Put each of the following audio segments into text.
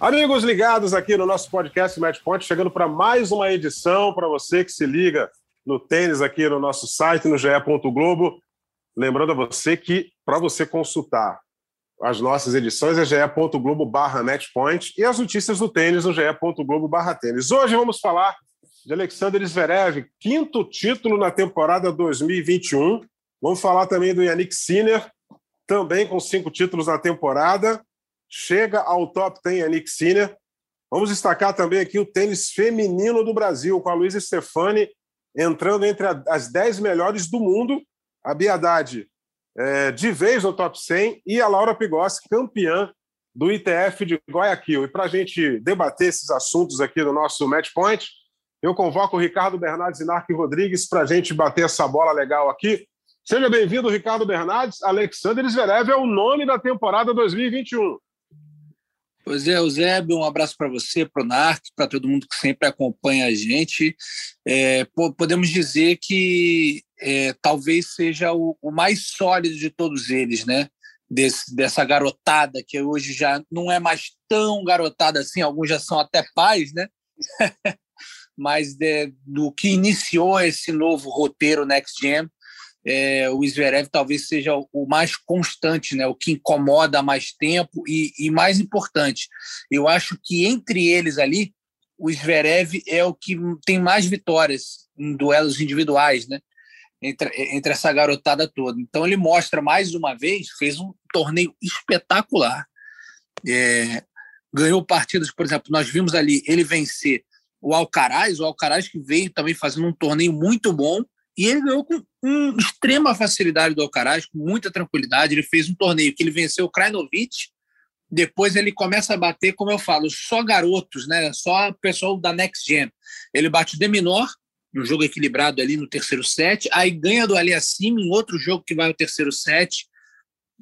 Amigos ligados aqui no nosso podcast Match Point, chegando para mais uma edição para você que se liga no tênis aqui no nosso site, no ge Globo. Lembrando a você que para você consultar as nossas edições é ge.globo barra matchpoint e as notícias do tênis no ge.globo barra tênis. Hoje vamos falar de Alexander Zverev, quinto título na temporada 2021. Vamos falar também do Yannick Sinner, também com cinco títulos na temporada chega ao top 10 Yannick Sinner. Vamos destacar também aqui o tênis feminino do Brasil, com a Luísa Stefani entrando entre as 10 melhores do mundo. A Biadade é, de vez no top 100 e a Laura Pigossi, campeã do ITF de Guayaquil. E para a gente debater esses assuntos aqui no nosso Match Point, eu convoco o Ricardo Bernardes e Narque Rodrigues para a gente bater essa bola legal aqui. Seja bem-vindo, Ricardo Bernardes. Alexander Zverev é o nome da temporada 2021. Pois é, Eusébio, um abraço para você, para o Narc, para todo mundo que sempre acompanha a gente. É, podemos dizer que é, talvez seja o, o, mais sólido de todos eles, né? Desse, dessa garotada que hoje já não é mais tão garotada assim, alguns já são até pais, né? Mas de, do que iniciou esse novo roteiro Next Gen, é, o Zverev talvez seja o mais constante, né? o que incomoda mais tempo e, e, mais importante, eu acho que entre eles ali, o Zverev é o que tem mais vitórias em duelos individuais, né? entre, entre essa garotada toda. Então ele mostra mais uma vez, fez um torneio espetacular, é, ganhou partidas, por exemplo, nós vimos ali ele vencer o Alcaraz, o Alcaraz que veio também fazendo um torneio muito bom, e ele ganhou com um, extrema facilidade do Alcaraz, com muita tranquilidade. Ele fez um torneio que ele venceu o Krajinovic, depois ele começa a bater, como eu falo, só garotos, né? só pessoal da Next Gen. Ele bate o Deminor, um jogo equilibrado ali no terceiro set, aí ganha do Aliassime em outro jogo que vai ao terceiro set,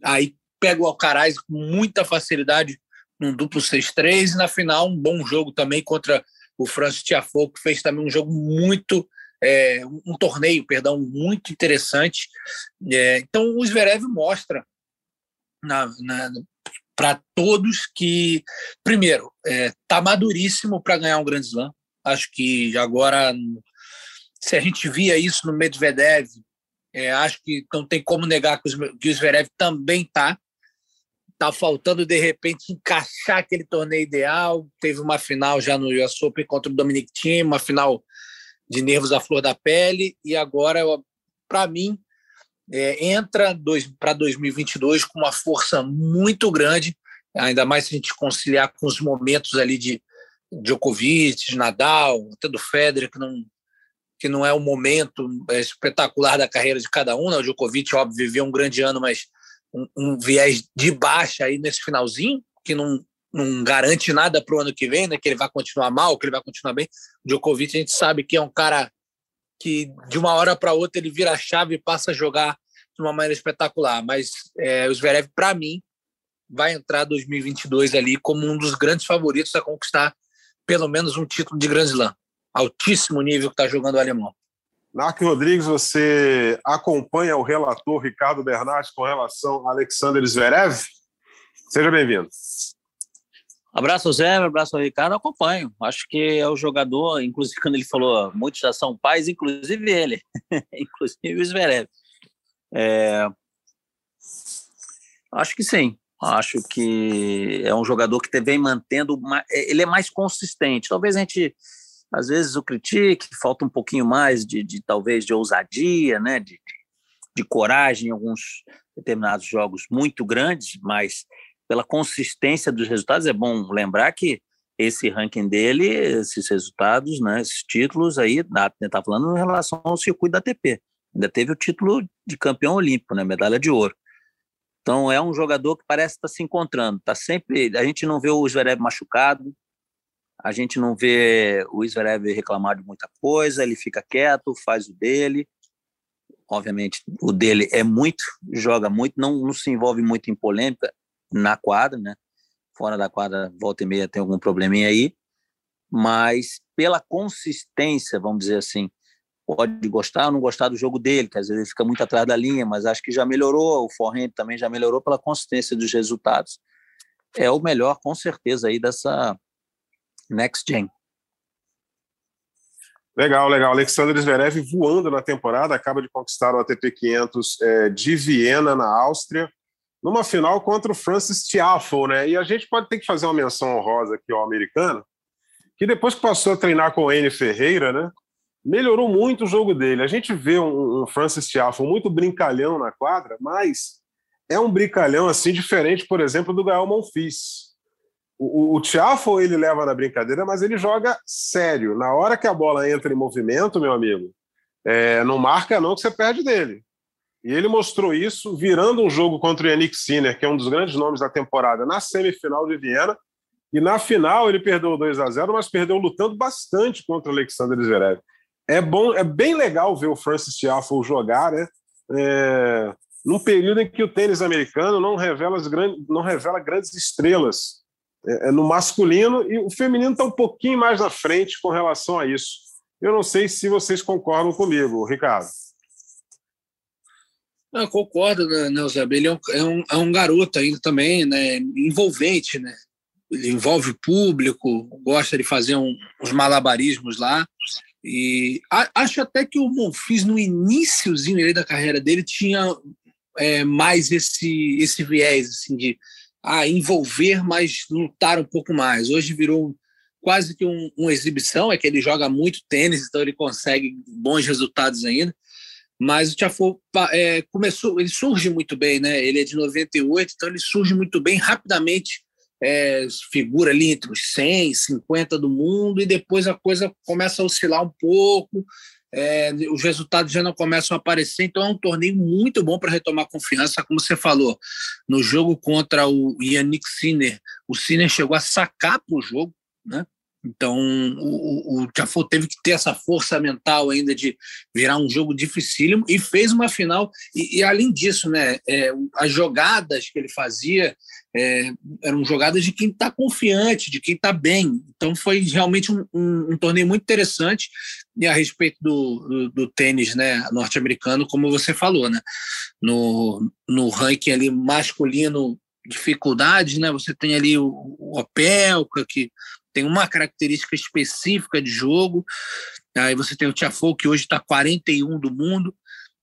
aí pega o Alcaraz com muita facilidade num duplo 6-3 e na final um bom jogo também contra o Francis Tiafoe, que fez também um jogo muito é, um torneio, perdão, muito interessante. É, então, o Zverev mostra para todos que, primeiro, está é, maduríssimo para ganhar um Grande Slam. Acho que agora, se a gente via isso no Medvedev, é, acho que não tem como negar que, que o Zverev também está. Está faltando, de repente, encaixar aquele torneio ideal. Teve uma final já no US Open contra o Dominic Thiem, uma final de nervos à flor da pele e agora, para mim, é, entra para 2022 com uma força muito grande, ainda mais se a gente conciliar com os momentos ali de Djokovic, Nadal, até do Federer, que não, que não é o momento é, espetacular da carreira de cada um. Né? O Djokovic, óbvio, viveu um grande ano, mas um, um viés de baixa aí nesse finalzinho, que não, não garante nada para o ano que vem, né? Que ele vai continuar mal, que ele vai continuar bem. O Djokovic a gente sabe que é um cara que de uma hora para outra ele vira a chave e passa a jogar de uma maneira espetacular. Mas é, o Zverev, para mim, vai entrar 2022 ali como um dos grandes favoritos a conquistar pelo menos um título de Grand Slam. Altíssimo nível que está jogando o alemão. Narco Rodrigues, você acompanha o relator Ricardo Bernardes com relação a Alexander Zverev? Seja bem-vindo. Abraço ao Zé, abraço ao Ricardo, acompanho. Acho que é o jogador, inclusive quando ele falou, muitos já são pais, inclusive ele, inclusive o Zverev. É... Acho que sim. Acho que é um jogador que vem mantendo. É, ele é mais consistente. Talvez a gente, às vezes, o critique, falta um pouquinho mais de, de talvez, de ousadia, né? de, de coragem em alguns determinados jogos muito grandes, mas pela consistência dos resultados. É bom lembrar que esse ranking dele, esses resultados, né, esses títulos aí, está falando em relação ao circuito da ATP. Ainda teve o título de campeão olímpico, né, medalha de ouro. Então é um jogador que parece estar tá se encontrando. Tá sempre, a gente não vê o Zverev machucado. a gente não vê o Zverev reclamar de muita coisa, ele fica quieto, faz o dele. Obviamente, o dele é muito, joga muito, não, não se envolve muito em polêmica na quadra, né? Fora da quadra, volta e meia tem algum probleminha aí, mas pela consistência, vamos dizer assim, pode gostar ou não gostar do jogo dele, que às vezes ele fica muito atrás da linha, mas acho que já melhorou, o forehand também já melhorou pela consistência dos resultados. É o melhor, com certeza, aí dessa Next Gen. Legal, legal. Alexander Zverev voando na temporada, acaba de conquistar o ATP 500 é, de Viena, na Áustria, numa final contra o Francis Tiafoe, né? E a gente pode ter que fazer uma menção honrosa aqui ao americano, que depois que passou a treinar com o N Ferreira, né? Melhorou muito o jogo dele. A gente vê um, um Francis Tiafoe muito brincalhão na quadra, mas é um brincalhão assim diferente, por exemplo, do Gael Monfils o, o Tiafo ele leva na brincadeira, mas ele joga sério. Na hora que a bola entra em movimento, meu amigo, é, não marca não que você perde dele. E ele mostrou isso virando um jogo contra o Yannick Sinner, que é um dos grandes nomes da temporada, na semifinal de Viena. E na final ele perdeu 2 a 0 mas perdeu lutando bastante contra o Alexander Zverev. É bom, é bem legal ver o Francis Tiafoe jogar, né? É, num período em que o tênis americano não revela, grandes, não revela grandes estrelas é, é, no masculino e o feminino está um pouquinho mais na frente com relação a isso. Eu não sei se vocês concordam comigo, Ricardo. Não, concordo, né, Ele é um, é, um, é um garoto ainda também, né? envolvente, né? Ele envolve o público, gosta de fazer um, uns malabarismos lá. E a, acho até que o Monfils, no iníciozinho da carreira dele, tinha é, mais esse, esse viés assim, de a envolver, mas lutar um pouco mais. Hoje virou quase que um, uma exibição, é que ele joga muito tênis, então ele consegue bons resultados ainda. Mas o Tiafoe é, começou, ele surge muito bem, né? Ele é de 98, então ele surge muito bem rapidamente, é, figura ali entre os 100, 50 do mundo, e depois a coisa começa a oscilar um pouco, é, os resultados já não começam a aparecer, então é um torneio muito bom para retomar confiança, como você falou. No jogo contra o Yannick Sinner, o Sinner chegou a sacar para o jogo, né? Então, o, o Tiafoe teve que ter essa força mental ainda de virar um jogo dificílimo e fez uma final. E, e além disso, né, é, as jogadas que ele fazia é, eram jogadas de quem está confiante, de quem está bem. Então, foi realmente um, um, um, torneio muito interessante. E a respeito do, do, do tênis né, norte-americano, como você falou, né, no, no ranking ali masculino dificuldades, né? Você tem ali o, o Opelka, que tem uma característica específica de jogo. Aí você tem o Tiafoe, que hoje está 41 do mundo.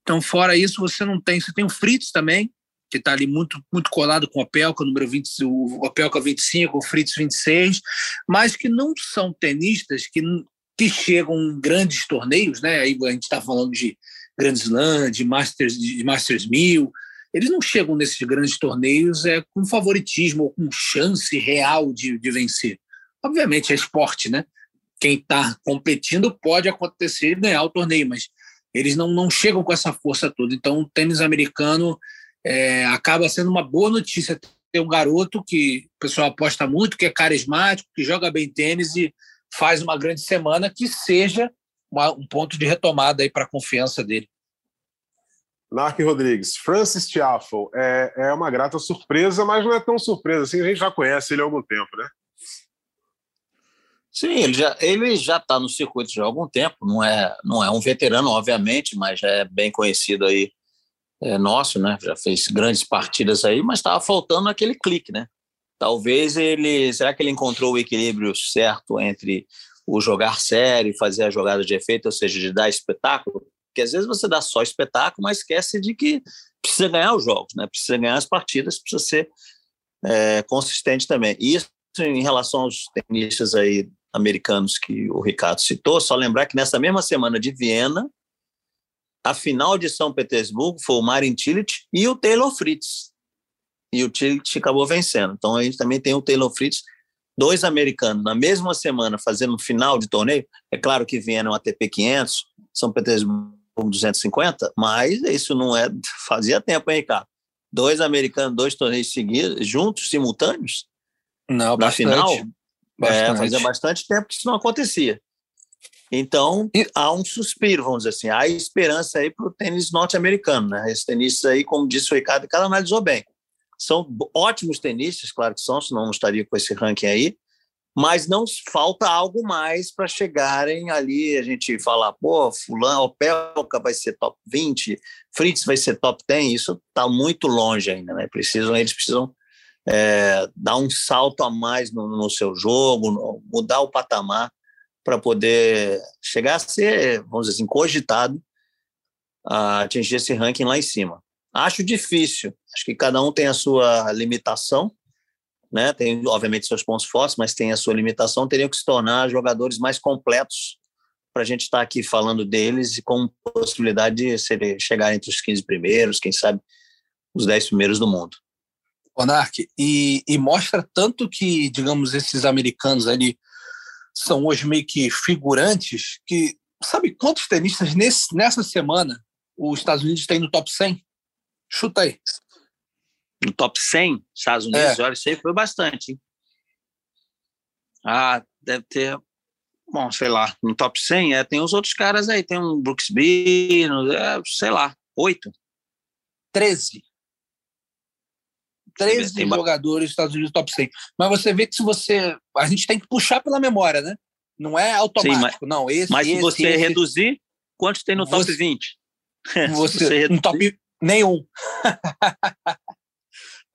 Então, fora isso, você não tem. Você tem o Fritz também, que está ali muito, muito colado com o Opelka, número 20, o Opelka 25, o Fritz 26, mas que não são tenistas que, que chegam em grandes torneios, né? Aí a gente está falando de Grand Slam, de Masters, de Masters 1000, eles não chegam nesses grandes torneios é, com favoritismo ou com chance real de, de vencer. Obviamente é esporte, né? Quem está competindo pode acontecer e ganhar o torneio, mas eles não, não chegam com essa força toda. Então, o tênis americano é, acaba sendo uma boa notícia ter um garoto que o pessoal aposta muito, que é carismático, que joga bem tênis e faz uma grande semana que seja uma, um ponto de retomada aí para a confiança dele. Narc Rodrigues, Francis Tiafoe é, é uma grata surpresa, mas não é tão surpresa assim, a gente já conhece ele há algum tempo, né? Sim, ele já ele já está no circuito já há algum tempo. Não é não é um veterano, obviamente, mas já é bem conhecido aí é, nosso, né? Já fez grandes partidas aí, mas estava faltando aquele clique, né? Talvez ele será que ele encontrou o equilíbrio certo entre o jogar sério e fazer a jogada de efeito, ou seja, de dar espetáculo? Porque às vezes você dá só espetáculo, mas esquece de que precisa ganhar os jogos, né? Precisa ganhar as partidas, precisa ser é, consistente também. Isso em relação aos tenistas aí americanos que o Ricardo citou, só lembrar que nessa mesma semana de Viena, a final de São Petersburgo foi o Marin Cilic e o Taylor Fritz. E o Cilic acabou vencendo. Então a gente também tem o Taylor Fritz, dois americanos na mesma semana fazendo final de torneio. É claro que Viena é um ATP 500, São Petersburgo 250, mas isso não é fazia tempo, hein, Ricardo? Dois americanos, dois torneios seguidos, juntos, simultâneos? Não, na bastante. final É, fazia bastante tempo que isso não acontecia. Então, há um suspiro, vamos dizer assim, há esperança aí para o tênis norte-americano, né? Esse tenistas aí, como disse o Ricardo, que ela analisou bem. São ótimos tenistas, claro que são, senão não estaria com esse ranking aí, mas não falta algo mais para chegarem ali, a gente falar, pô, fulano, Opelka vai ser top 20, Fritz vai ser top 10, isso está muito longe ainda, né? Precisam, eles precisam é, dar um salto a mais no, no seu jogo, mudar o patamar para poder chegar a ser, vamos dizer assim, cogitado a atingir esse ranking lá em cima. Acho difícil, acho que cada um tem a sua limitação, né? Tem, obviamente, seus pontos fortes, mas tem a sua limitação. Teriam que se tornar jogadores mais completos para a gente estar tá aqui falando deles e com possibilidade de ser, chegar entre os 15 primeiros, quem sabe os 10 primeiros do mundo. Monark, e, e mostra tanto que, digamos, esses americanos ali são hoje meio que figurantes, que sabe quantos tenistas nesse, nessa semana os Estados Unidos têm no top 100? Chuta aí no top 100 Estados Unidos, é. olha, isso aí foi bastante. Hein? Ah, deve ter, bom, sei lá, no top 100 é, tem os outros caras aí, tem um Brooks Bino, é, sei lá, oito. 13. 13 tem jogadores dos Estados Unidos top 100. Mas você vê que se você. A gente tem que puxar pela memória, né? Não é automático, Sim, mas, não. Esse, mas esse, se você esse, reduzir, quantos tem no top 20? Você, você um top nenhum.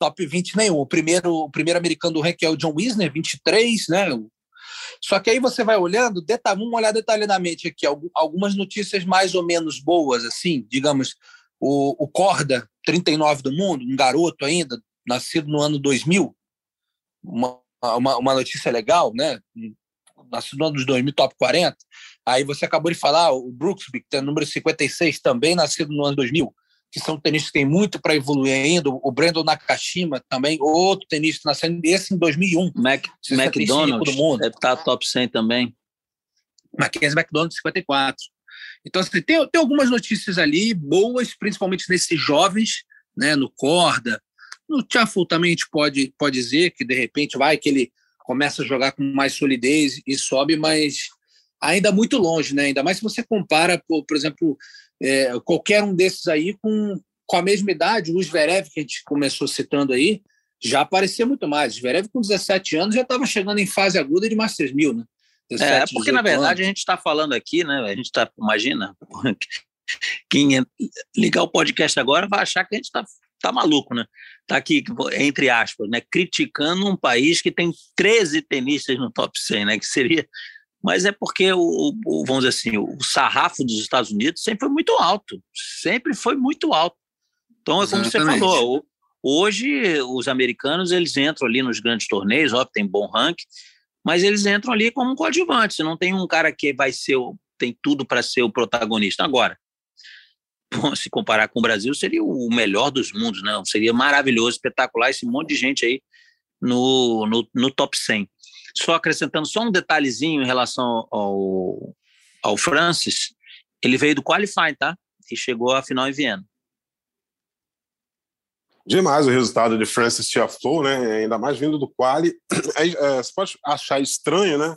top 20 nenhum. O primeiro, o primeiro americano do ranking é o John Wisner, 23, né? Só que aí você vai olhando, vamos olhar detalhadamente aqui, algumas notícias mais ou menos boas, assim, digamos, o, o Corda, 39 do mundo, um garoto ainda, nascido no ano 2000, uma, uma, uma notícia legal, né? Nascido no ano 2000, top 40. Aí você acabou de falar, o Brooksby, que tem o número 56, também nascido no ano 2000 que são tenistas que têm muito para evoluir ainda. O Brandon Nakashima também, outro tenista nascendo, esse em 2001. Mac, McDonald do mundo. deve estar top 100 também. Mackenzie McDonald, 54. Então, assim, tem, tem algumas notícias ali boas, principalmente nesses jovens, né, no corda. No Tiafoe também a gente pode, pode dizer que, de repente, vai que ele começa a jogar com mais solidez e sobe, mas ainda muito longe, né? Ainda mais se você compara, por, por exemplo, é, qualquer um desses aí com, com a mesma idade, o Zverev, que a gente começou citando aí, já aparecia muito mais. O Zverev, com 17 anos, já estava chegando em fase aguda de Masters 1000, né? 17, é, porque na verdade anos. a gente está falando aqui, né? A gente está, imagina, quem ligar o podcast agora vai achar que a gente está tá maluco, né? Tá aqui, entre aspas, né? Criticando um país que tem 13 tenistas no top 100, né? Que seria mas é porque, o, o, vamos dizer assim, o sarrafo dos Estados Unidos sempre foi muito alto, sempre foi muito alto. Então, é como Exatamente. você falou, hoje os americanos eles entram ali nos grandes torneios, óbvio, tem bom ranking, mas eles entram ali como um coadjuvante, você não tem um cara que vai ser, tem tudo para ser o protagonista. Agora, se comparar com o Brasil, seria o melhor dos mundos, não? Né? Seria maravilhoso, espetacular esse monte de gente aí no, no, no top 100. Só acrescentando só um detalhezinho em relação ao, ao Francis, ele veio do qualifying, tá? E chegou à final em Viena. Demais o resultado de Francis Tiafoe, né? Ainda mais vindo do quali. É, você pode achar estranho, né?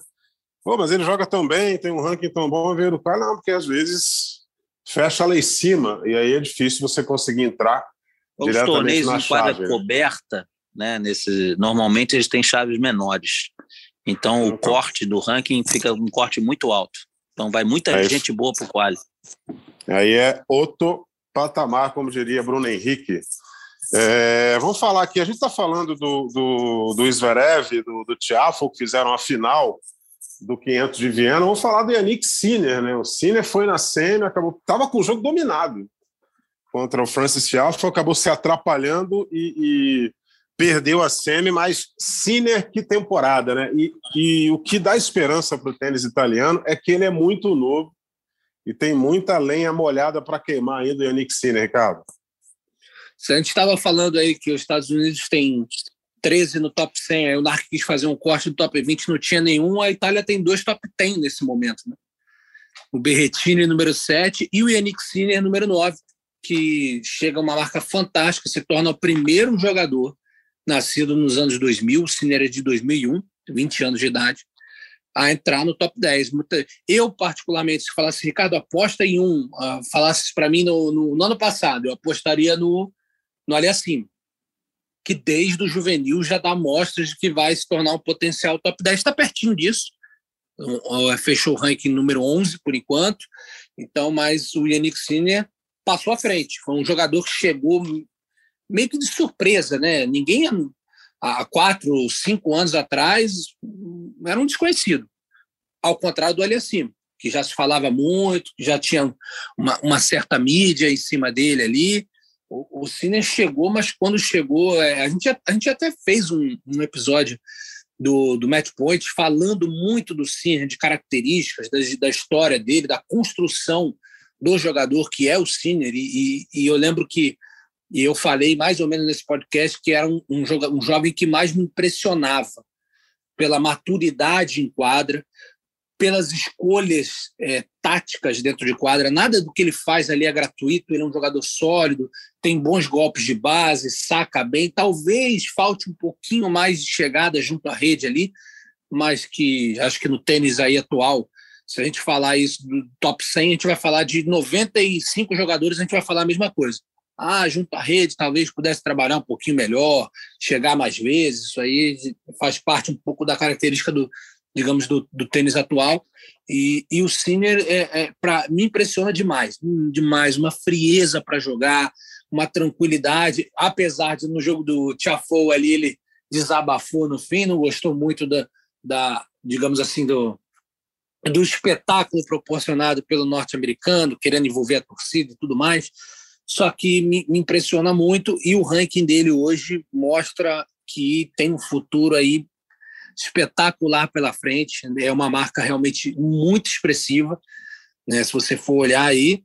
Pô, mas ele joga tão bem, tem um ranking tão bom, veio do quali. Não, porque às vezes fecha lá em cima e aí é difícil você conseguir entrar Os diretamente torneios na em quadra né? coberta, né? Nesse, normalmente eles têm chaves menores. Então o corte do ranking fica um corte muito alto. Então vai muita é gente boa para o quali. Aí é outro patamar, como diria Bruno Henrique. É, vamos falar aqui, a gente está falando do, do, do Zverev, do, do Tiafo, que fizeram a final do 500 de Viena. Vamos falar do Yannick Sinner, né? O Sinner foi na semi, acabou, estava com o jogo dominado contra o Francis Tiafo, acabou se atrapalhando e, e perdeu a semi, mas Sinner, que temporada, né? E, e o que dá esperança para o tênis italiano é que ele é muito novo e tem muita lenha molhada para queimar ainda o Yannick Sinner, Ricardo. A gente estava falando aí que os Estados Unidos têm 13 no top 100, aí o Narc quis fazer um corte do top 20, não tinha nenhum, a Itália tem dois top 10 nesse momento, né? O Berrettini, número 7, e o Yannick Sinner, número 9, que chega a uma marca fantástica, se torna o primeiro jogador nascido nos anos 2000, o Sinner é de 2001, 20 anos de idade, a entrar no top 10. Eu, particularmente, se falasse, Ricardo, aposta em um, uh, falasse para mim no, no, no, ano passado, eu apostaria no, no Aliassime, que desde o juvenil já dá mostras de que vai se tornar um potencial top 10. Está pertinho disso. Fechou o ranking número 11 por enquanto. Então, mas o Yannick Sinner passou à frente. Foi um jogador que chegou meio que de surpresa, né? Ninguém há quatro, cinco anos atrás era um desconhecido. Ao contrário do Aliassime, que já se falava muito, que já tinha uma, uma certa mídia em cima dele ali. O, o Cine chegou, mas quando chegou, é, a, gente, a gente até fez um, um episódio do, do Match Point falando muito do Cine, de características, da, da história dele, da construção do jogador que é o Sinner. E, e, e, eu lembro que e eu falei mais ou menos nesse podcast que era um, um, um jovem que mais me impressionava pela maturidade em quadra, pelas escolhas é, táticas dentro de quadra. Nada do que ele faz ali é gratuito. Ele é um jogador sólido, tem bons golpes de base, saca bem. Talvez falte um pouquinho mais de chegada junto à rede ali, mas que acho que no tênis aí atual, se a gente falar isso do top 100, a gente vai falar de 95 jogadores, a gente vai falar a mesma coisa. Ah, junto à rede, talvez pudesse trabalhar um pouquinho melhor, chegar mais vezes. Isso aí faz parte um pouco da característica do, digamos, do, do tênis atual. E, e o Sinner é, é me impressiona demais, demais. Uma frieza para jogar, uma tranquilidade. Apesar de no jogo do Tiafoe ali ele desabafou no fim, não gostou muito da, da digamos assim, do, do espetáculo proporcionado pelo norte-americano, querendo envolver a torcida e tudo mais só que me, me impressiona muito e o ranking dele hoje mostra que tem um futuro aí espetacular pela frente. É uma marca realmente muito expressiva. Né? Se você for olhar aí,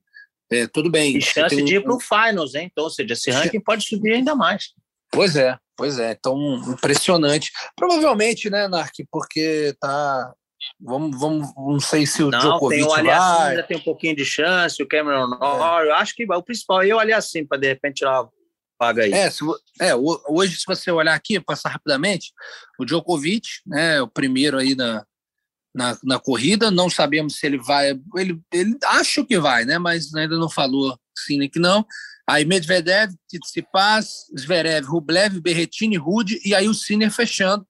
é, tudo bem. E chance um... de ir para o Finals, hein? Então, ou seja, esse ranking pode subir ainda mais. Pois é, pois é. Então, impressionante. Provavelmente, né, Nark, porque tá Vamos, vamos, não sei se o não, Djokovic tem o Aliassim, ainda tem um pouquinho de chance, o Cameron Norrie, é. eu acho que o principal é o Aliassim, para de repente tirar uma vaga aí. É, se, é, hoje, se você olhar aqui, passar rapidamente, o Djokovic, né, o primeiro aí na, na, na corrida, não sabemos se ele vai, ele, ele acho que vai, né, mas ainda não falou sim nem que não. Aí Medvedev, Tsitsipas, Zverev, Rublev, Berretini, Rude e aí o Sinner fechando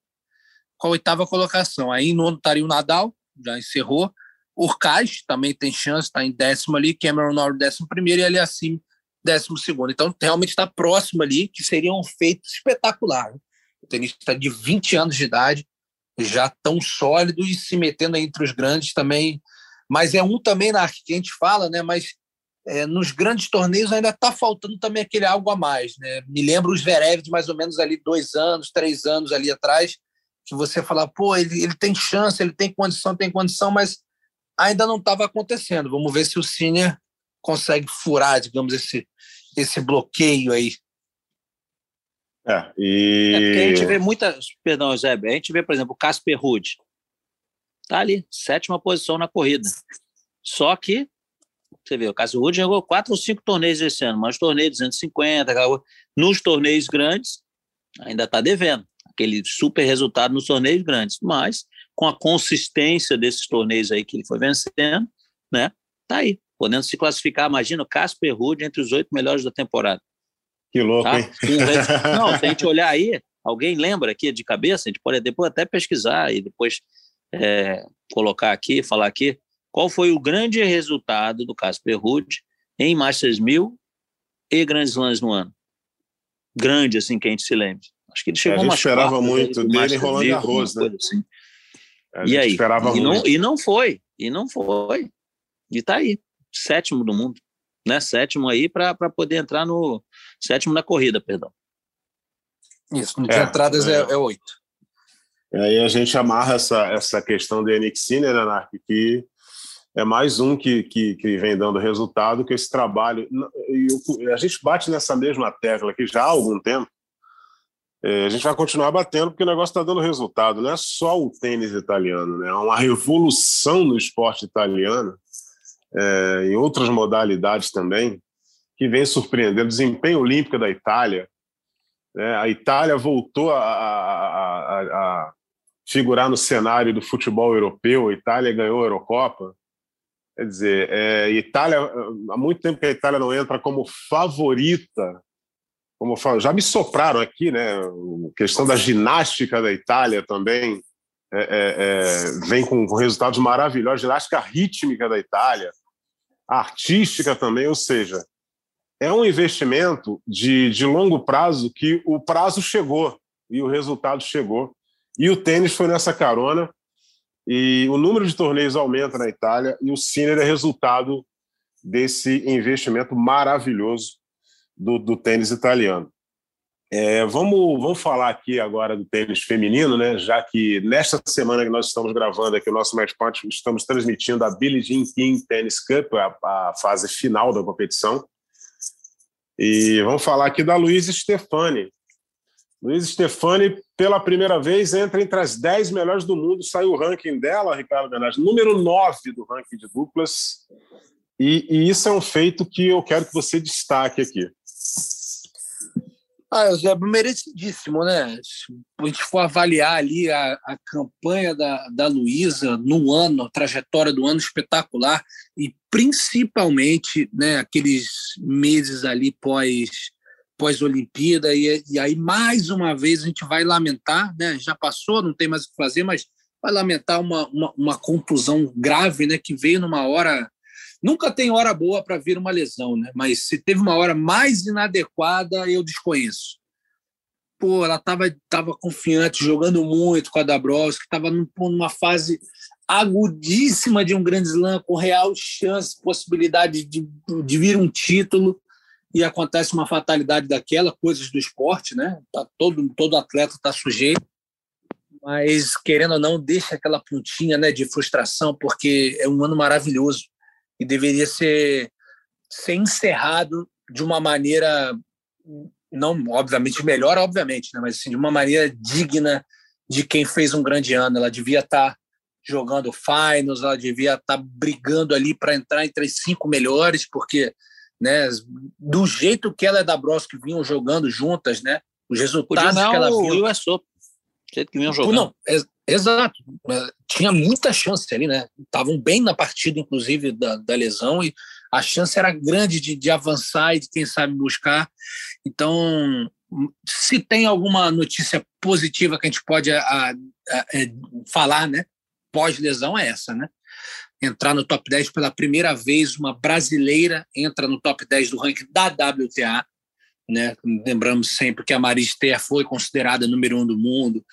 com a oitava colocação. Aí no estaria o Nadal, já encerrou. Urcaz também tem chance, está em décimo ali. Cameron Norrie, décimo primeiro. E ali acima, décimo segundo. Então, realmente está próximo ali, que seria um feito espetacular. O tenista de 20 anos de idade, já tão sólido e se metendo entre os grandes também. Mas é um também na que a gente fala, né? Mas é, nos grandes torneios ainda está faltando também aquele algo a mais, né? Me lembro os Zverev de mais ou menos ali dois anos, três anos ali atrás, que você falar, pô, ele, ele tem chance, ele tem condição, tem condição, mas ainda não estava acontecendo. Vamos ver se o Sinner consegue furar, digamos, esse, esse bloqueio aí. É, e... é porque a gente vê muita. Perdão, Zé, a gente vê, por exemplo, o Casper Ruud. Tá ali, sétima posição na corrida. Só que, você vê, o Casper Ruud jogou quatro ou cinco torneios esse ano, mas torneios 250, nos torneios grandes, ainda está devendo aquele super resultado nos torneios grandes, mas com a consistência desses torneios aí que ele foi vencendo, né? Tá aí, podendo se classificar. Imagina o Casper Ruud entre os oito melhores da temporada. Que louco, tá? hein? Não, se a gente olhar aí, alguém lembra aqui de cabeça? A gente pode depois até pesquisar e depois é, colocar aqui, falar aqui. Qual foi o grande resultado do Casper Ruud em Masters 1000 e Grandes Slams no ano? Grande, assim, que a gente se lembre. Acho que ele chegou a gente esperava muito dele rolando arroz, né? Assim. E aí? Esperava e, não, e não foi, e não foi. E tá aí, sétimo do mundo, né? Sétimo aí para poder entrar no sétimo na corrida, perdão. Isso, no de é, entradas é, é, é oito. E aí a gente amarra essa, essa questão do Yannick Sinner, né, que é mais um que, que, que, vem dando resultado, que esse trabalho. E a gente bate nessa mesma tecla aqui já há algum tempo, é, a gente vai continuar batendo porque o negócio está dando resultado. Não é só o tênis italiano, né? é uma revolução no esporte italiano, é, em outras modalidades também, que vem surpreendendo. Desempenho olímpico da Itália. Né? A Itália voltou a, a, a, a figurar no cenário do futebol europeu. A Itália ganhou a Eurocopa. Quer dizer, é, Itália, há muito tempo que a Itália não entra como favorita. Como já me sopraram aqui, né? A questão da ginástica da Itália também é, é, é, vem com, resultados maravilhosos. Ginástica rítmica da Itália, artística também, ou seja, é um investimento de, de longo prazo que o prazo chegou e o resultado chegou. E o tênis foi nessa carona. E o número de torneios aumenta na Itália e o Sinner é resultado desse investimento maravilhoso do, do tênis italiano. É, vamos, vamos falar aqui agora do tênis feminino, né? já que nesta semana que nós estamos gravando aqui o nosso Match Point, estamos transmitindo a Billie Jean King Tennis Cup, a, a fase final da competição. E vamos falar aqui da Luiz Stefani. Luiz Stefani, pela primeira vez, entra entre as 10 melhores do mundo. Saiu o ranking dela, Ricardo Benassi, número 9 do ranking de duplas. E, e, isso é um feito que eu quero que você destaque aqui. Ah, Zé, merecidíssimo, né? Se a gente for avaliar ali a, a campanha da, da Luísa no ano, a trajetória do ano espetacular, e principalmente né, aqueles meses ali pós pós-Olimpíada, e, e aí mais uma vez a gente vai lamentar, né? já passou, não tem mais o que fazer, mas vai lamentar uma, uma, uma contusão grave né, que veio numa hora Nunca tem hora boa para vir uma lesão, né? Mas se teve uma hora mais inadequada, eu desconheço. Pô, ela estava tava confiante, jogando muito com a Dabrowski, estava numa fase agudíssima de um grande slam, com real chance, possibilidade de, de vir um título, e acontece uma fatalidade daquela, coisas do esporte, né? Tá todo, todo atleta está sujeito, mas querendo ou não, deixa aquela pontinha né, de frustração, porque é um ano maravilhoso e deveria ser, ser encerrado de uma maneira não obviamente melhor obviamente né mas assim, de uma maneira digna de quem fez um grande ano. Ela devia estar tá jogando finals ela devia estar tá brigando ali para entrar entre as cinco melhores porque né do jeito que ela e da Bros que vinham jogando juntas né os resultados não, que ela viu o US Open do jeito que vinham jogando. não Exato. É, tinha muita chance ali, né? Estavam bem na partida, inclusive, da, da lesão, e a chance era grande de, de avançar e de, quem sabe, buscar. Então, se tem alguma notícia positiva que a gente pode a, a, a, é, falar, né? Pós-lesão é essa, né? Entrar no top 10 pela primeira vez, uma brasileira entra no top 10 do ranking da WTA, né? Lembramos sempre que a Maristea foi considerada número um do mundo,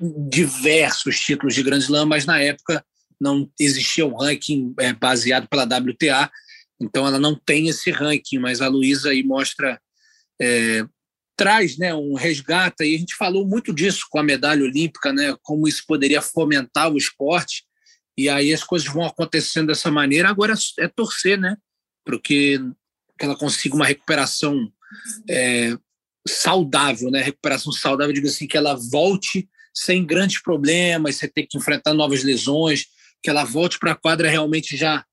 diversos títulos de Grand Slam, mas na época não existia um ranking é, baseado pela WTA, então ela não tem esse ranking, mas a Luísa aí mostra, é, traz né, um resgate, e a gente falou muito disso com a medalha olímpica, né, como isso poderia fomentar o esporte, e aí as coisas vão acontecendo dessa maneira, agora é torcer, né, porque que ela consiga uma recuperação é, saudável, né, recuperação saudável, digo assim, que ela volte sem grandes problemas, você ter que enfrentar novas lesões, que ela volte para a quadra realmente já,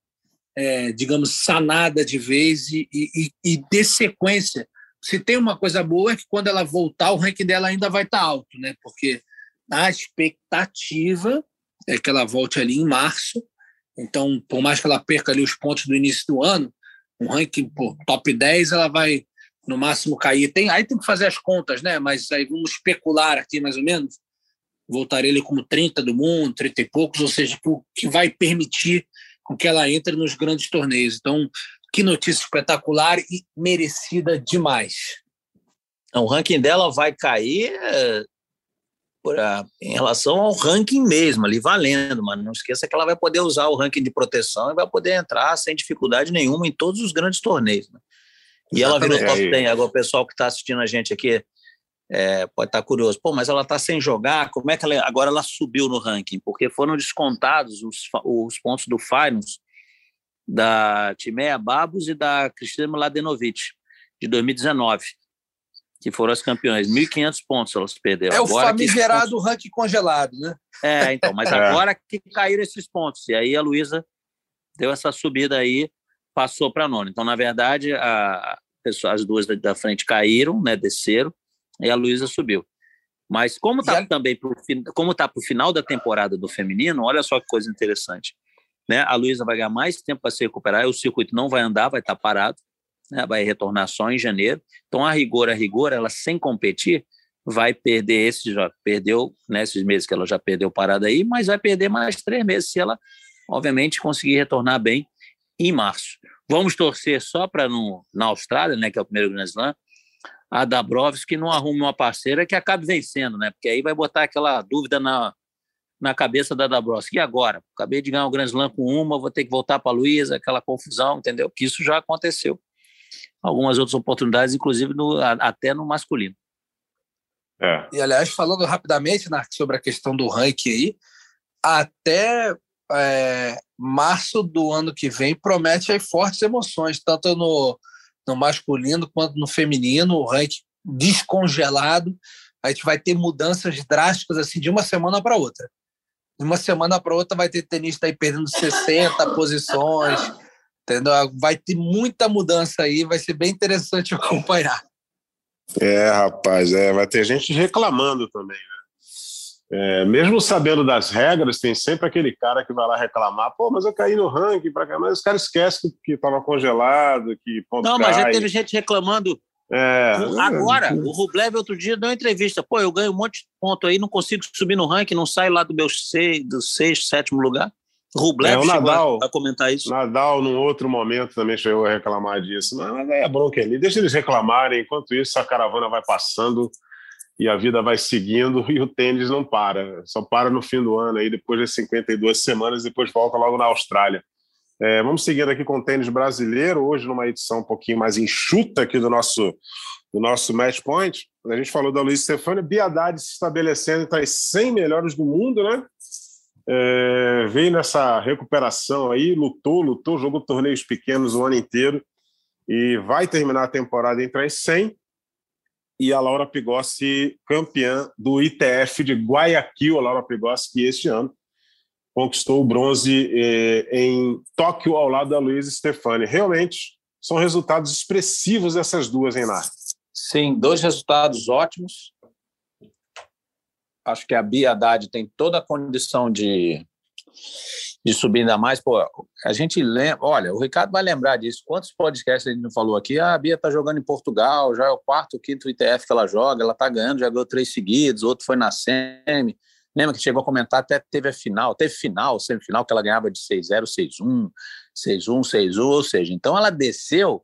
é, digamos, sanada de vez e, e, e dê sequência. Se tem uma coisa boa é que quando ela voltar, o ranking dela ainda vai estar tá alto, né? Porque a expectativa é que ela volte ali em março. Então, por mais que ela perca ali os pontos do início do ano, um ranking pô, top 10, ela vai no máximo cair. Tem, aí tem que fazer as contas, né? Mas aí vamos especular aqui mais ou menos voltaria ele como 30 do mundo, 30 e poucos, ou seja, que vai permitir com que ela entre nos grandes torneios. Então, que notícia espetacular e merecida demais. O ranking dela vai cair a, em relação ao ranking mesmo, ali valendo, mas não esqueça que ela vai poder usar o ranking de proteção e vai poder entrar sem dificuldade nenhuma em todos os grandes torneios. Né? E Exatamente. ela virou top 10. Agora, o pessoal que está assistindo a gente aqui é, pode estar curioso, pô, mas ela está sem jogar, como é que ela, agora ela subiu no ranking? Porque foram descontados os, os pontos do finals da Timeia Babos e da Cristina Mladenovic, de 2019, que foram as campeãs. 1.500 pontos elas perderam. É o agora famigerado pontos... ranking congelado, né? É, então, mas é. agora que caíram esses pontos. E aí a Luísa deu essa subida aí, passou para a nona. Então, na verdade, a, as duas da frente caíram, né, desceram, e a Luísa subiu. Mas como está já... também pro, como tá para o final da temporada do feminino, olha só que coisa interessante. Né? A Luísa vai ganhar mais tempo para se recuperar, o circuito não vai andar, vai estar tá parado, né? vai retornar só em janeiro. Então, a rigor, a rigor, ela sem competir, vai perder esse, já perdeu nesses né, meses que ela já perdeu parada aí, mas vai perder mais três meses se ela, obviamente, conseguir retornar bem em março. Vamos torcer só para na Austrália, né, que é o primeiro Grand Slam, a Dabrowski não arrume uma parceira que acabe vencendo, né? Porque aí vai botar aquela dúvida na, na cabeça da Dabrowski. E agora? Acabei de ganhar o Grand Slam com uma, vou ter que voltar para a Luísa, aquela confusão, entendeu? Que isso já aconteceu. Algumas outras oportunidades, inclusive no, até no masculino. É. E, aliás, falando rapidamente sobre a questão do ranking aí, até é, março do ano que vem promete aí fortes emoções, tanto no no masculino quanto no feminino, o ranking descongelado. A gente vai ter mudanças drásticas assim de uma semana para outra. De uma semana para outra vai ter tenista aí perdendo 60 posições, entendeu? Vai ter muita mudança aí, vai ser bem interessante acompanhar. É, rapaz, é, vai ter gente reclamando também, né? É, mesmo sabendo das regras, tem sempre aquele cara que vai lá reclamar, pô, mas eu caí no ranking, pra cá. mas os caras esquecem que estava congelado, que ponto Não, cai. mas já teve gente reclamando. É, Agora, é. o Rublev outro dia deu uma entrevista, pô, eu ganho um monte de ponto aí, não consigo subir no ranking, não saio lá do meu seis, do sexto, sétimo lugar. Rublev é, o Nadal, a, comentar isso. Nadal, num outro momento, também chegou a reclamar disso. Mas, é bronca ali. Deixa eles reclamarem. Enquanto isso, a caravana vai passando e a vida vai seguindo e o tênis não para. Só para no fim do ano, aí depois das 52 semanas, depois volta logo na Austrália. É, vamos seguindo aqui com o tênis brasileiro, hoje numa edição um pouquinho mais enxuta aqui do nosso, do nosso Match Point. A gente falou da Luiz Stefani, Biadade se estabelecendo entre as 100 melhores do mundo, né? É, veio nessa recuperação aí, lutou, lutou, jogou torneios pequenos o ano inteiro e vai terminar a temporada entre as 100 e a Laura Pigossi campeã do ITF de Guayaquil, a Laura Pigossi que este ano conquistou o bronze eh, em Tóquio ao lado da Luiz Stefani. Realmente são resultados expressivos dessas duas, Renato. Sim, dois resultados ótimos. Acho que a Bia Haddad tem toda a condição de de subir ainda mais, pô, a gente lembra, olha, o Ricardo vai lembrar disso, quantos podcasts gente não falou aqui, ah, a Bia tá jogando em Portugal, já é o quarto, quinto ITF que ela joga, ela tá ganhando, já ganhou três seguidos, outro foi na SEMI, lembra que chegou a comentar, até teve a final, teve final, semifinal, que ela ganhava de 6-0, 6-1, 6-1, 6-1, ou seja, então ela desceu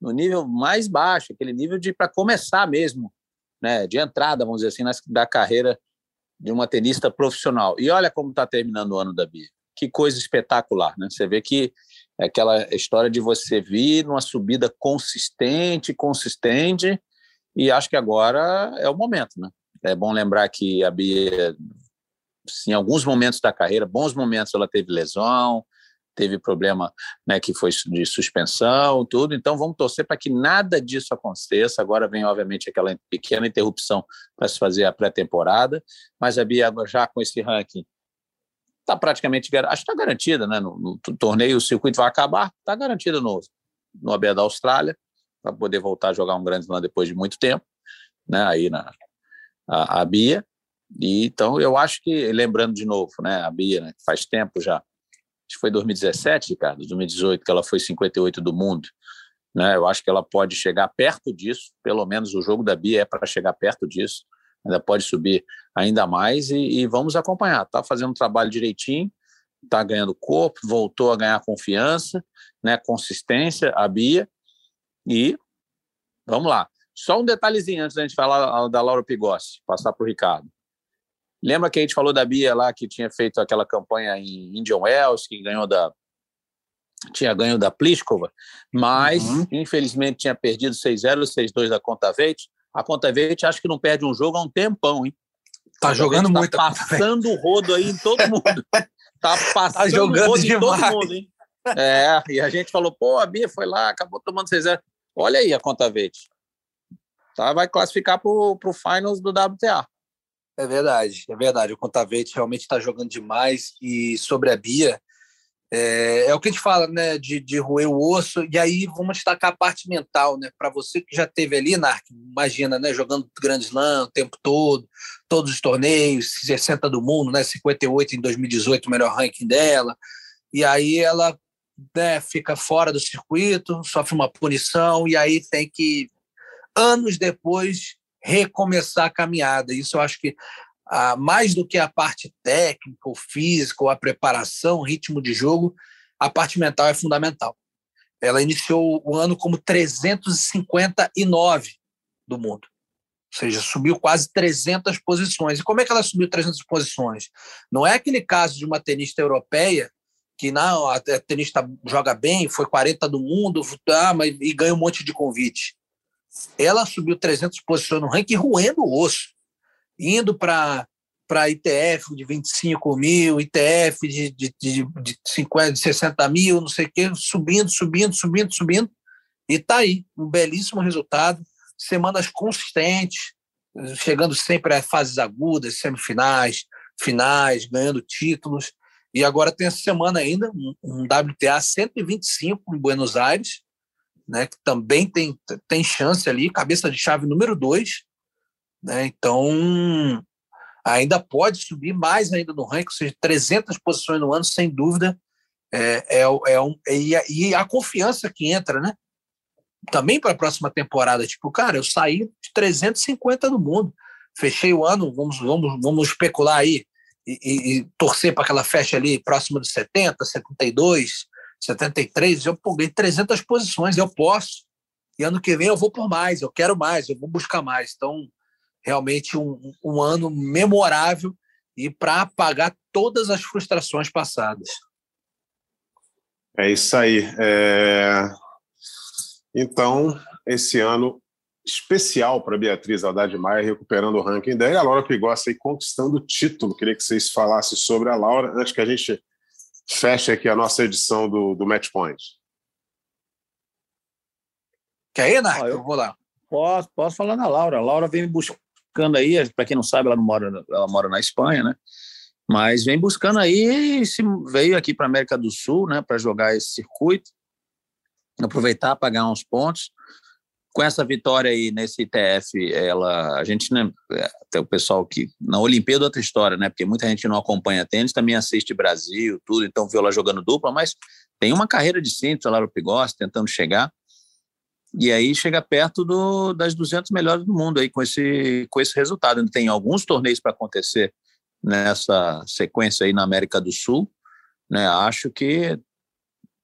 no nível mais baixo, aquele nível de para começar mesmo, né, de entrada, vamos dizer assim, na, da carreira de uma tenista profissional. E olha como está terminando o ano da Bia que coisa espetacular, né? Você vê que é aquela história de você vir numa subida consistente, consistente, e acho que agora é o momento, né? É bom lembrar que a Bia, em alguns momentos da carreira, bons momentos, ela teve lesão, teve problema né, que foi de suspensão, tudo. Então vamos torcer para que nada disso aconteça. Agora vem, obviamente, aquela pequena interrupção para se fazer a pré-temporada, mas a Bia já com esse ranking está praticamente acho que está garantida, né? No, no, torneio o circuito vai acabar, está garantida no no AB da Austrália para poder voltar a jogar um grande lá depois de muito tempo, né? Aí na a, a, Bia e então eu acho que lembrando de novo, né? A Bia, né, faz tempo já, acho que foi 2017, Ricardo, 2018 que ela foi 58 do mundo. Né, eu acho que ela pode chegar perto disso, pelo menos o jogo da Bia é para chegar perto disso ainda pode subir ainda mais e, e vamos acompanhar. Está fazendo um trabalho direitinho, está ganhando corpo, voltou a ganhar confiança, né, consistência, a Bia, e vamos lá. Só um detalhezinho antes da gente falar da Laura Pigossi, passar para o Ricardo. Lembra que a gente falou da Bia lá, que tinha feito aquela campanha em Indian Wells, que ganhou da tinha ganho da Pliskova, mas uhum. infelizmente tinha perdido 6-0, 6-2 da Contaveit. A Conta Verde acho que não perde um jogo há um tempão, hein? Tá jogando tá muito. Tá passando o rodo aí em todo mundo. Tá passando tá jogando rodo demais. em todo mundo, hein? É, e a gente falou, pô, a Bia foi lá, acabou tomando 6 0 Olha aí a Conta Verde. Tá, vai classificar para o Finals do WTA. É verdade, é verdade. O Contavete realmente está jogando demais. E sobre a Bia, É, é, o que a gente fala, né, de, de roer o osso, e aí vamos destacar a parte mental, né, para você que já teve ali, Narc, imagina, né, jogando Grand Slam o tempo todo, todos os torneios, 60 do mundo, né, 58 em 2018, o melhor ranking dela, e aí ela né, fica fora do circuito, sofre uma punição, e aí tem que, anos depois, recomeçar a caminhada. Isso eu acho que ah, mais do que a parte técnica, ou física, ou a preparação, ritmo de jogo, a parte mental é fundamental. Ela iniciou o ano como 359 do mundo. Ou seja, subiu quase 300 posições. E como é que ela subiu 300 posições? Não é aquele caso de uma tenista europeia que não, a tenista joga bem, foi 40 do mundo, ah, mas, e ganha um monte de convite. Ela subiu 300 posições no ranking, roendo o osso indo para para ITF de 25 mil, ITF de, de, de, de 50, de 60 mil, não sei o quê, subindo, subindo, subindo, subindo. E está aí, um belíssimo resultado, semanas consistentes, chegando sempre a fases agudas, semifinais, finais, ganhando títulos. E agora tem essa semana ainda um, WTA 125 em Buenos Aires, né, que também tem, tem chance ali, cabeça de chave número 2, né? Então, ainda pode subir mais ainda no ranking, ou seja, 300 posições no ano, sem dúvida. É, é, é um, e, a, e a confiança que entra, né? Também para a próxima temporada. Tipo, cara, eu saí de 350 no mundo. Fechei o ano, vamos, vamos, vamos especular aí e, e, e torcer para que ela feche ali próximo de 70, 72, 73. Eu peguei 300 posições, eu posso. E ano que vem eu vou por mais, eu quero mais, eu vou buscar mais. Então, realmente um, um ano memorável e para apagar todas as frustrações passadas. É isso aí. É... Então, esse ano especial para Beatriz Haddad Maia, recuperando o ranking dela, e a Laura Pigossi aí conquistando o título. Queria que vocês falassem sobre a Laura antes que a gente feche aqui a nossa edição do, do Match Point. Quer ir, Narco? eu vou lá. Posso, posso falar na Laura. A Laura vem buscando buscando aí, para quem não sabe, ela não mora, ela mora na Espanha, né? Mas vem buscando aí, se veio aqui para América do Sul, né, para jogar esse circuito, aproveitar para ganhar uns pontos. Com essa vitória aí nesse ITF, ela, a gente, né, até o pessoal que na Olimpíada outra história, né? Porque muita gente não acompanha tênis, também assiste Brasil, tudo, então viu ela jogando dupla, mas tem uma carreira de simples, a Laura Pigossi tentando chegar. E aí chega perto do, das 200 melhores do mundo aí com esse, com esse resultado. Tem alguns torneios para acontecer nessa sequência aí na América do Sul. Né? Acho que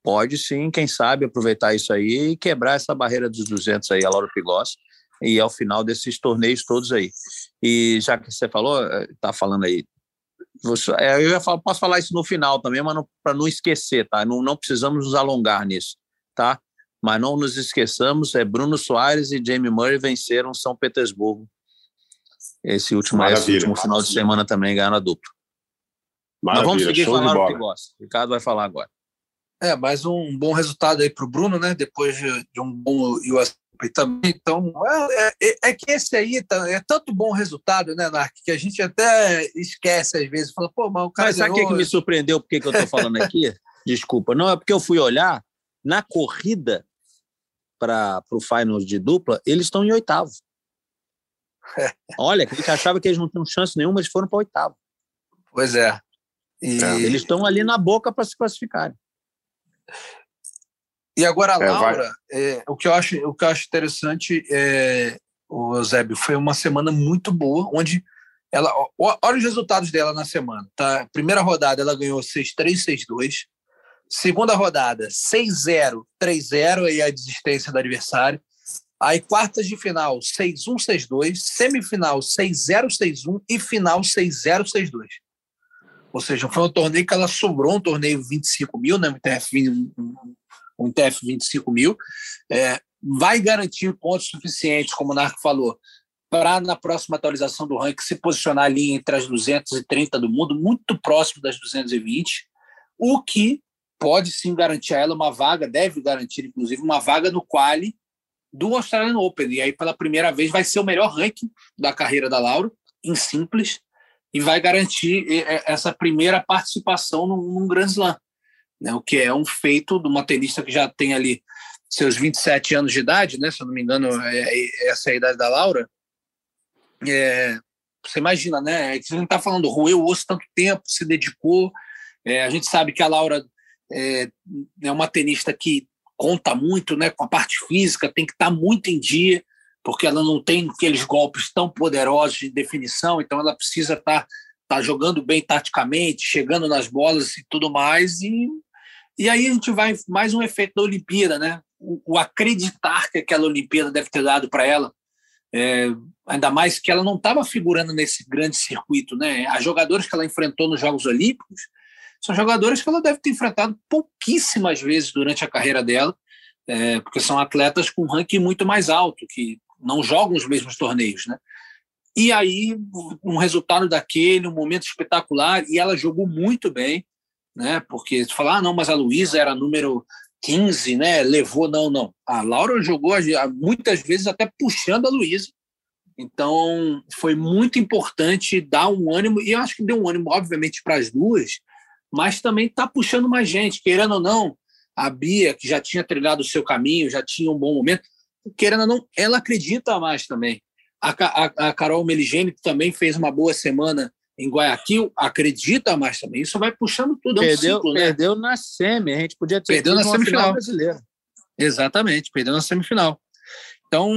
pode sim, quem sabe, aproveitar isso aí e quebrar essa barreira dos 200 aí, a Laura Pigossi, e ao final desses torneios todos aí. E já que você falou, está eh, falando aí, você, é, eu falar, posso falar isso no final também, mas para não esquecer, tá? Não, não precisamos nos alongar nisso, tá? Mas não nos esqueçamos, é Bruno Soares e Jamie Murray venceram São Petersburgo. Esse último, esse último final de semana também ganharam a dupla. Maravilha, Mas vamos seguir falando o que gosta. O Ricardo vai falar agora. É, mais um bom resultado aí para o Bruno, né? Depois de, um bom US também. Então, é, é, é, que esse aí tá, é tanto bom resultado, né, Narc, que a gente até esquece às vezes. Fala, pô, mas o cara. Mas sabe o que, que me surpreendeu? Por que eu estou falando aqui? Desculpa. Não, é porque eu fui olhar na corrida para o finals de dupla, eles estão em oitavo. Olha, a gente achava que eles não tinham chance nenhuma, eles foram para oitavo. Pois é. E... É, eles estão ali na boca para se classificarem. E agora a é, Laura, é, o, que eu acho, o que eu acho interessante é, o Eusébio, foi uma semana muito boa, onde ela. Olha os resultados dela na semana. Tá? Primeira rodada ela ganhou 6-3, 6-2. Segunda rodada, 6-0, 3-0, aí a desistência do adversário. Aí quartas de final, 6-1, 6-2. Semifinal, 6-0, 6-1. E final, 6-0, 6-2. Ou seja, foi um torneio que ela sobrou, um torneio 25 mil, né? um, TF, um, TF 25 mil. É, vai garantir pontos suficientes, como o Narco falou, para na próxima atualização do ranking se posicionar ali entre as 230 do mundo, muito próximo das 220, o que pode sim garantir a ela uma vaga, deve garantir, inclusive, uma vaga no quali do Australian Open. E aí, pela primeira vez, vai ser o melhor ranking da carreira da Laura, em simples, e vai garantir essa primeira participação num, num Grand Slam. né, o que é um feito de uma tenista que já tem ali seus 27 anos de idade, né, se eu não me engano, é, é essa é a idade da Laura. É, você imagina, né? É que você não está falando, roeu o osso tanto tempo, se dedicou. É, a gente sabe que a Laura é, é uma tenista que conta muito né, com a parte física, tem que estar tá muito em dia, porque ela não tem aqueles golpes tão poderosos de definição, então ela precisa estar tá, tá jogando bem taticamente, chegando nas bolas e tudo mais. E, e aí a gente vai mais um efeito da Olimpíada, né? O, o acreditar que aquela Olimpíada deve ter dado para ela. É, ainda mais que ela não estava figurando nesse grande circuito, né? As jogadoras que ela enfrentou nos Jogos Olímpicos são jogadores que ela deve ter enfrentado pouquíssimas vezes durante a carreira dela, é, porque são atletas com ranking muito mais alto, que não jogam os mesmos torneios, né? E aí, um resultado daquele, um momento espetacular, e ela jogou muito bem, né? Porque falar, ah, não, mas a Luísa era número 15, né? Levou, não, não. A Laura jogou muitas vezes até puxando a Luísa. Então, foi muito importante dar um ânimo, e eu acho que deu um ânimo, obviamente, para as duas, mas também está puxando mais gente, querendo ou não. A Bia, que já tinha treinado o seu caminho, já tinha um bom momento, querendo ou não, ela acredita mais também. A, a, a Carol Meligeni, que também fez uma boa semana em Guayaquil, acredita mais também. Isso vai puxando tudo. É perdeu, um ciclo, né? perdeu na semi, a gente podia ter perdeu na semifinal brasileira. Exatamente, perdeu na semifinal. Então,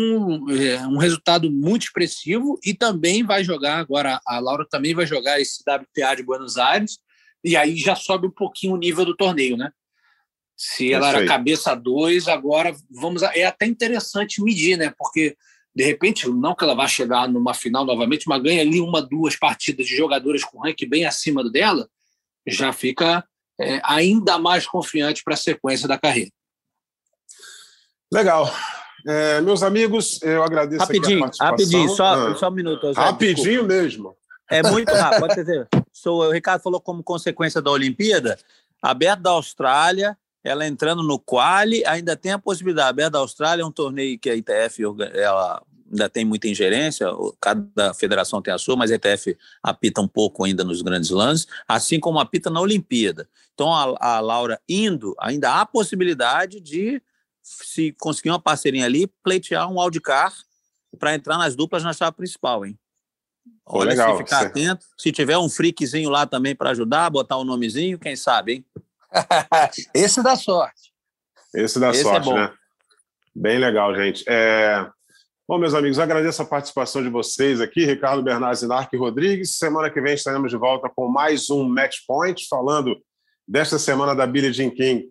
é um resultado muito expressivo e também vai jogar agora, a Laura também vai jogar esse WTA de Buenos Aires, e aí já sobe um pouquinho o nível do torneio, né? Se ela era cabeça 2, agora vamos. A... É até interessante medir, né? Porque, de repente, não que ela vá chegar numa final novamente, mas ganha ali uma, duas partidas de jogadores com ranking bem acima do dela, já fica é, ainda mais confiante para a sequência da carreira. Legal. É, meus amigos, eu agradeço rapidinho, aqui a. Rapidinho, só, ah. só um minuto. Zé, rapidinho desculpa. mesmo. É muito rápido, pode dizer. Sou, o Ricardo falou como consequência da Olimpíada, aberto da Austrália, ela entrando no quali, ainda tem a possibilidade. Aberto da Austrália é um torneio que a ITF ela ainda tem muita ingerência, cada federação tem a sua, mas a ITF apita um pouco ainda nos grandes lances, assim como apita na Olimpíada. Então a, a Laura indo, ainda há possibilidade de, se conseguir uma parceirinha ali, pleitear um wildcard para entrar nas duplas na chave principal, hein? Olha, legal, se ficar atento. Se tiver um freakzinho lá também para ajudar, botar o um nomezinho, quem sabe, hein? Esse dá sorte. Esse dá Esse é sorte, é né? Bem legal, gente. É... Bom, meus amigos, agradeço a participação de vocês aqui, Ricardo Bernardes e Narque Rodrigues. Semana que vem estaremos de volta com mais um Match Point, falando desta semana da Billie Jean King,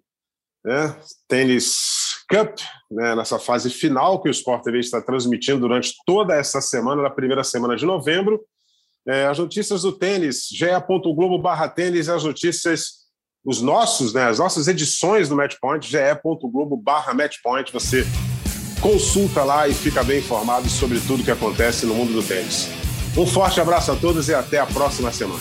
né? tênis Cup, né, nessa fase final que o Sport TV está transmitindo durante toda essa semana, na primeira semana de novembro. É, as notícias do tênis, ge.globo barra tênis, as notícias, os nossos, né, as nossas edições do Matchpoint, ge.globo barra Matchpoint, você consulta lá e fica bem informado sobre tudo que acontece no mundo do tênis. Um forte abraço a todos e até a próxima semana.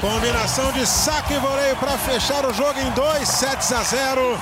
Combinação de saque e voleio para fechar o jogo em 2 sets a 0.